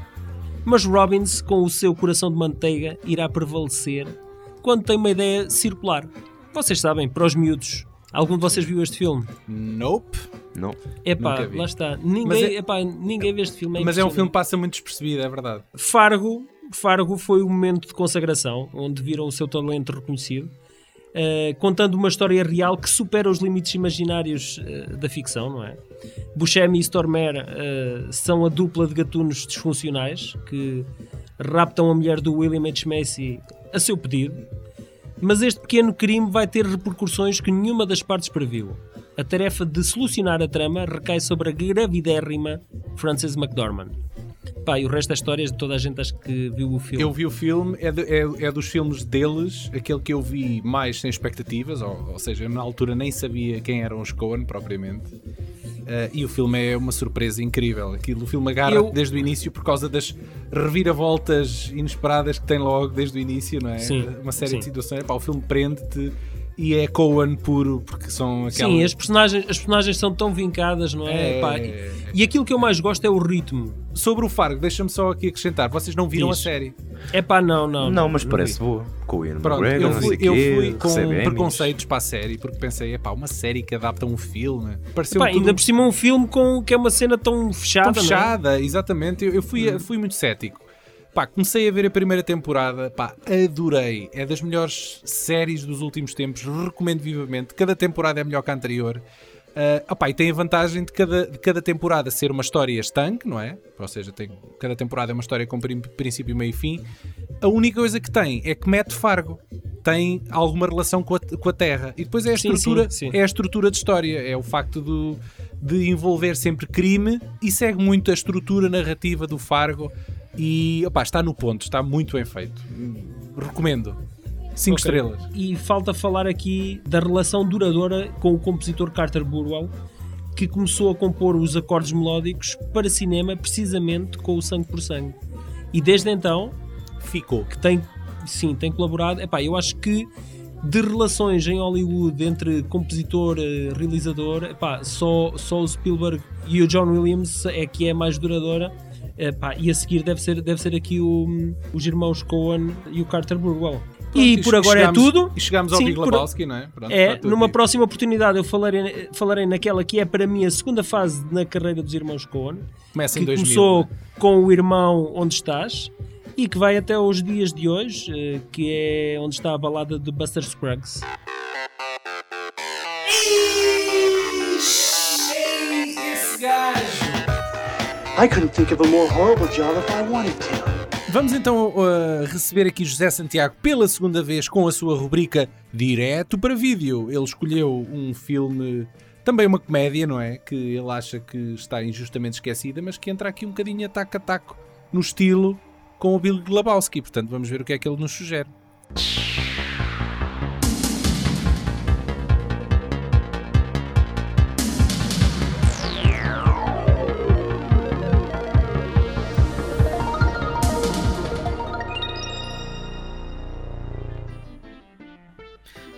Mas Robbins, com o seu coração de manteiga, irá prevalecer quando tem uma ideia circular. Vocês sabem, para os miúdos, algum de vocês viu este filme? Nope. Não. Epá, lá está. Ninguém, é- epá, ninguém vê este filme. Mas é um filme que passa muito despercebido, é verdade. Fargo, Fargo foi o momento de consagração, onde viram o seu talento reconhecido, eh, contando uma história real que supera os limites imaginários eh, da ficção, não é? Buscemi e Stormer eh, são a dupla de gatunos disfuncionais que raptam a mulher do William H. Macy a seu pedido, mas este pequeno crime vai ter repercussões que nenhuma das partes previu. A tarefa de solucionar a trama recai sobre a gravidérrima Frances McDormand. Pá, e o resto da história de toda a gente acho que viu o filme. Eu vi o filme, é, de- é- é dos filmes deles, aquele que eu vi mais sem expectativas, ou, ou seja, na altura nem sabia quem eram os Coen propriamente. Uh, e o filme é uma surpresa incrível. Aquilo, o filme agarra Eu- desde o início por causa das reviravoltas inesperadas que tem logo desde o início, não é? Sim, Uma série sim. de situações. Epá, o filme prende-te e é Cohen puro, porque são aquelas. Sim, as personagens, as personagens são tão vincadas, não é? É. Pá, e, e aquilo que eu mais gosto é o ritmo. Sobre o Fargo, deixa-me só aqui acrescentar. Vocês não viram Diz. a série? É pá, não, não. Não, mas vi. parece boa. Com o Ian Pronto, McGregor, eu não fui, eu fui com preconceitos para a série porque pensei, epá, uma série que adapta um filme. Pareceu Pá, tudo ainda por cima um filme com, que é uma cena tão fechada. tão não é? Fechada, exatamente. Eu, eu fui, fui muito cético. Pá, comecei a ver a primeira temporada, pá, adorei. É das melhores séries dos últimos tempos, recomendo vivamente. Cada temporada é melhor que a anterior. Ah, opá, e tem a vantagem de cada, de cada temporada ser uma história estanque, não é? Ou seja, tem, cada temporada é uma história com princípio, meio e fim. A única coisa que tem é que mete Fargo. Tem alguma relação com a, com a Terra. E depois é a Sim, estrutura, sim, sim. é a estrutura de história. É o facto do, de envolver sempre crime e segue muito a estrutura narrativa do Fargo. E opá, está no ponto, está muito bem feito. Hum, Recomendo. 5 Ok. estrelas. E falta falar aqui da relação duradoura com o compositor Carter Burwell, que começou a compor os acordes melódicos para cinema precisamente com o Sangue por Sangue. E desde então Ficou. que tem, sim, tem colaborado. Epá, eu acho que de relações em Hollywood entre compositor e realizador, epá, só, só o Spielberg e o John Williams é que é mais duradoura. Epá, e a seguir deve ser, deve ser aqui o- os irmãos Cohen e o Carter Burwell. E Pronto, por agora chegamos- é tudo. E chegamos ao Sim, Big por- Lebowski, não é? Pronto, É, numa dito. próxima oportunidade eu falarei, falarei naquela que é para mim a segunda fase na carreira dos irmãos Cohen, Começa em que 2000. começou né? com o irmão Onde Estás e que vai até aos dias de hoje, eh, que é onde está a balada de Buster Scruggs. I couldn't think of a more horrible job if I wanted to. Vamos então uh, receber aqui José Santiago pela segunda vez com a sua rubrica Direto para Vídeo. Ele escolheu um filme, também uma comédia, não é? Que ele acha que está injustamente esquecida, mas que entra aqui um bocadinho a taco a taco no estilo com o Bill Glabowski. Portanto, vamos ver o que é que ele nos sugere.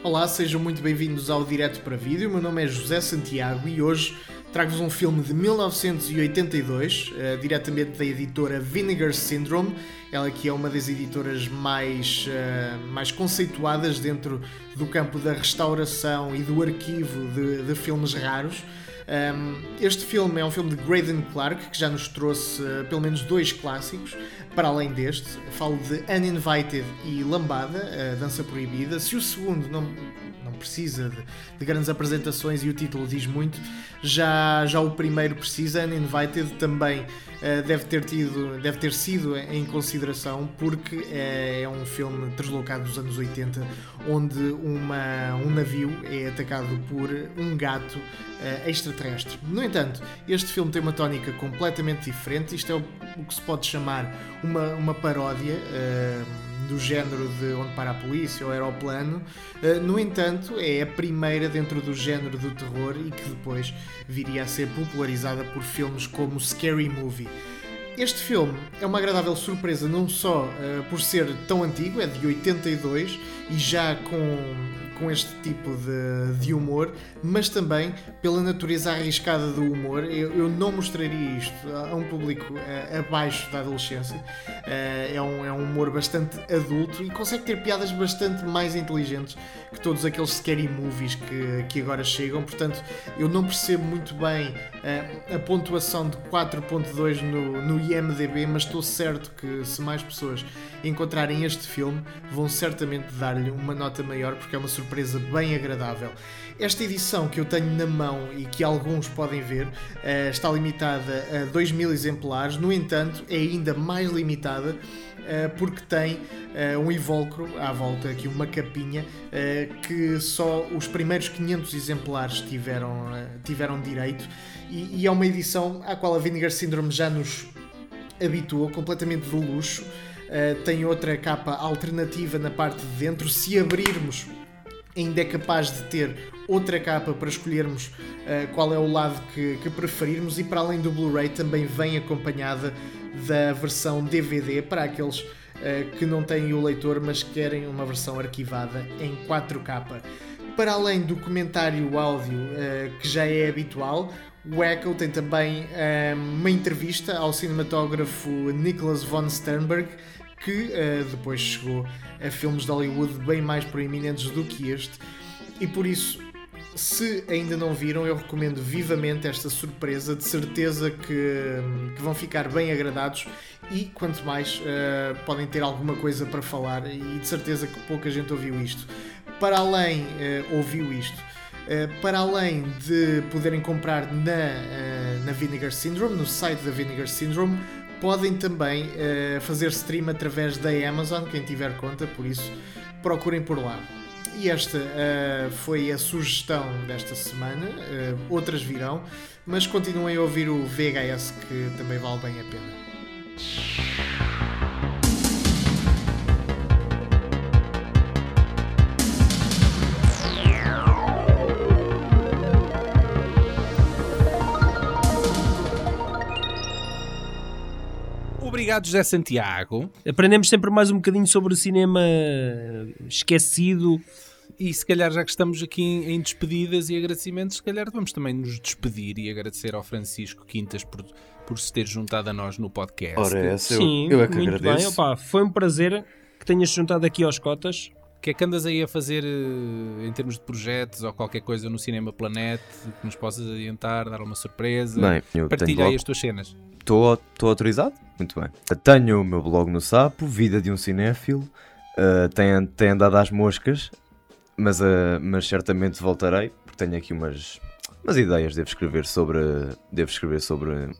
Olá, sejam muito bem-vindos ao Direto para Vídeo. Meu nome é José Santiago e hoje trago-vos um filme de 1982, eh, diretamente da editora Vinegar Syndrome. Ela que é uma das editoras mais, eh, mais conceituadas dentro do campo da restauração e do arquivo de, de filmes raros. Este filme é um filme de Graydon Clark que já nos trouxe uh, pelo menos dois clássicos, para além deste. Falo de Uninvited e Lambada, a Dança Proibida. Se o segundo não precisa de, de grandes apresentações e o título diz muito, já, já o primeiro precisa. Uninvited também uh, deve, ter tido, deve ter sido em consideração porque é, é um filme deslocado dos anos 80 onde uma, um navio é atacado por um gato uh, extraterrestre. No entanto, este filme tem uma tónica completamente diferente. Isto é o, o que se pode chamar uma, uma paródia uh, do género de Onde para a Polícia ou Aeroplano. Uh, no entanto, é a primeira dentro do género do terror e que depois viria a ser popularizada por filmes como Scary Movie. Este filme é uma agradável surpresa não só uh, por ser tão antigo, é de 82 e já com, com este tipo de, de humor, mas também pela natureza arriscada do humor. Eu, eu não mostraria isto a um público abaixo da adolescência. Uh, é, um, é um humor bastante adulto e consegue ter piadas bastante mais inteligentes que todos aqueles scary movies que, que agora chegam. Portanto, eu não percebo muito bem uh, a pontuação de 4.2 no, no IMDB, mas estou certo que se mais pessoas encontrarem este filme, vão certamente dar-lhe uma nota maior, porque é uma surpresa bem agradável. Esta edição que eu tenho na mão e que alguns podem ver uh, está limitada a 2 mil exemplares, no entanto, é ainda mais limitada uh, porque tem uh, um invólucro à volta, aqui uma capinha, que só os primeiros 500 exemplares tiveram, tiveram direito. E, é uma edição à qual a Vinegar Syndrome já nos habituou, completamente de luxo. Tem outra capa alternativa na parte de dentro. Se abrirmos, ainda é capaz de ter outra capa para escolhermos uh, qual é o lado que, que preferirmos e para além do Blu-ray também vem acompanhada da versão DVD para aqueles uh, que não têm o leitor mas querem uma versão arquivada em 4K. Para além do comentário áudio uh, que já é habitual, o Echo tem também uma entrevista ao cinematógrafo Nicholas von Sternberg que depois chegou a filmes de Hollywood bem mais proeminentes do que este e por isso se ainda não viram, eu recomendo vivamente esta surpresa. De certeza que, que vão ficar bem agradados e, quanto mais, uh, podem ter alguma coisa para falar. E de certeza que pouca gente ouviu isto. Para além, uh, ouviu isto. Uh, para além de poderem comprar na, na Vinegar Syndrome, no site da Vinegar Syndrome, podem também fazer stream através da Amazon, quem tiver conta, por isso procurem por lá. E esta uh, foi a sugestão desta semana. Uh, outras virão, mas continuem a ouvir o VHS que também vale bem a pena. Obrigado, José Santiago. Aprendemos sempre mais um bocadinho sobre o cinema esquecido. E se calhar, já que estamos aqui em despedidas e agradecimentos, se calhar vamos também nos despedir e agradecer ao Francisco Quintas por, por se ter juntado a nós no podcast. Ora, essa Sim, eu, eu é que muito agradeço. Bem. Opa, foi um prazer que tenhas juntado aqui aos cotas. O que é que andas aí a fazer eh, em termos de projetos ou qualquer coisa no Cinema Planet que nos possas adiantar, dar uma surpresa? Bem, eu Partilha aí as tuas cenas. Estou autorizado? Muito bem. Tenho o meu blog no Sapo, Vida de um Cinéfilo. Uh, tem, tem andado às moscas, mas, uh, mas certamente voltarei, porque tenho aqui umas, umas ideias. Devo escrever sobre. Devo escrever sobre.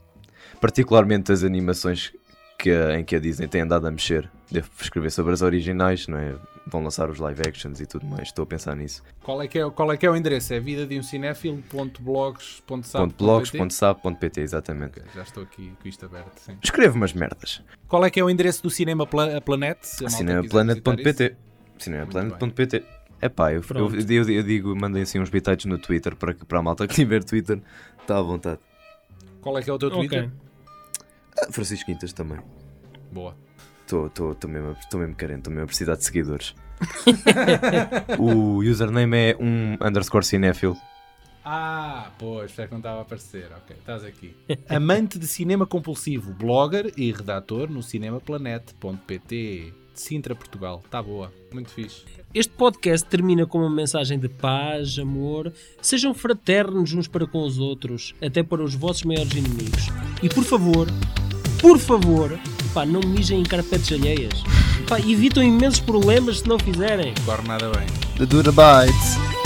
Particularmente as animações que, em que a Disney tem andado a mexer. Devo escrever sobre as originais, não é? Vão lançar os live actions e tudo mais. Estou a pensar nisso. Qual é que é, qual é, que é o endereço? É vida de um cinéfilo.blogs.sap.pt exatamente. Okay, já estou aqui com isto aberto. Sim. Escrevo umas merdas. Qual é que é o endereço do Cinema Pla Planet? Cinemaplanet.pt Cinemaplanet.pt É pá, eu, eu, eu, eu, digo, mandem assim uns bitites no Twitter para, para a malta que tiver Twitter, está à vontade. Qual é que é o teu Twitter? Okay. Ah, Francisco Quintas também. Boa. Estou mesmo, mesmo carente, estou mesmo a precisar de seguidores. *laughs* o username é um underscore cinéfilo. Ah, pois, é que não estava a aparecer. Ok, estás aqui. *laughs* Amante de cinema compulsivo, blogger e redator no cinemaplanet.pt de Sintra, Portugal. Está boa, muito fixe. Este podcast termina com uma mensagem de paz, amor. Sejam fraternos uns para com os outros, até para os vossos maiores inimigos. E por favor, por favor, pá, não mijem em carpetes alheias. Pá, evitam imensos problemas se não fizerem. Corre nada bem. The Duda Bites.